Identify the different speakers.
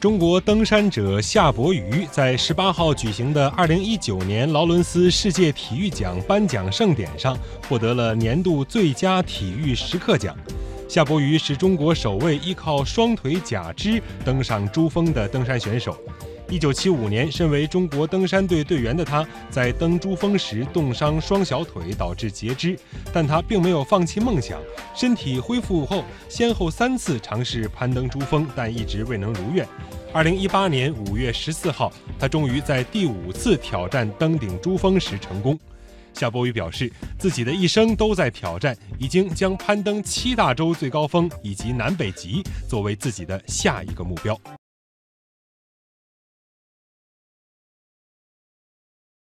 Speaker 1: 中国登山者夏伯渝在十八号举行的二零一九年劳伦斯世界体育奖颁奖盛典上，获得了年度最佳体育时刻奖。夏伯渝是中国首位依靠双腿假肢登上珠峰的登山选手。一九七五年，身为中国登山队队员的他，在登珠峰时冻伤双小腿，导致截肢。但他并没有放弃梦想，身体恢复后，先后三次尝试攀登珠峰，但一直未能如愿。二零一八年五月十四号，他终于在第五次挑战登顶珠峰时成功。夏伯渝表示，自己的一生都在挑战，已经将攀登七大洲最高峰以及南北极作为自己的下一个目标。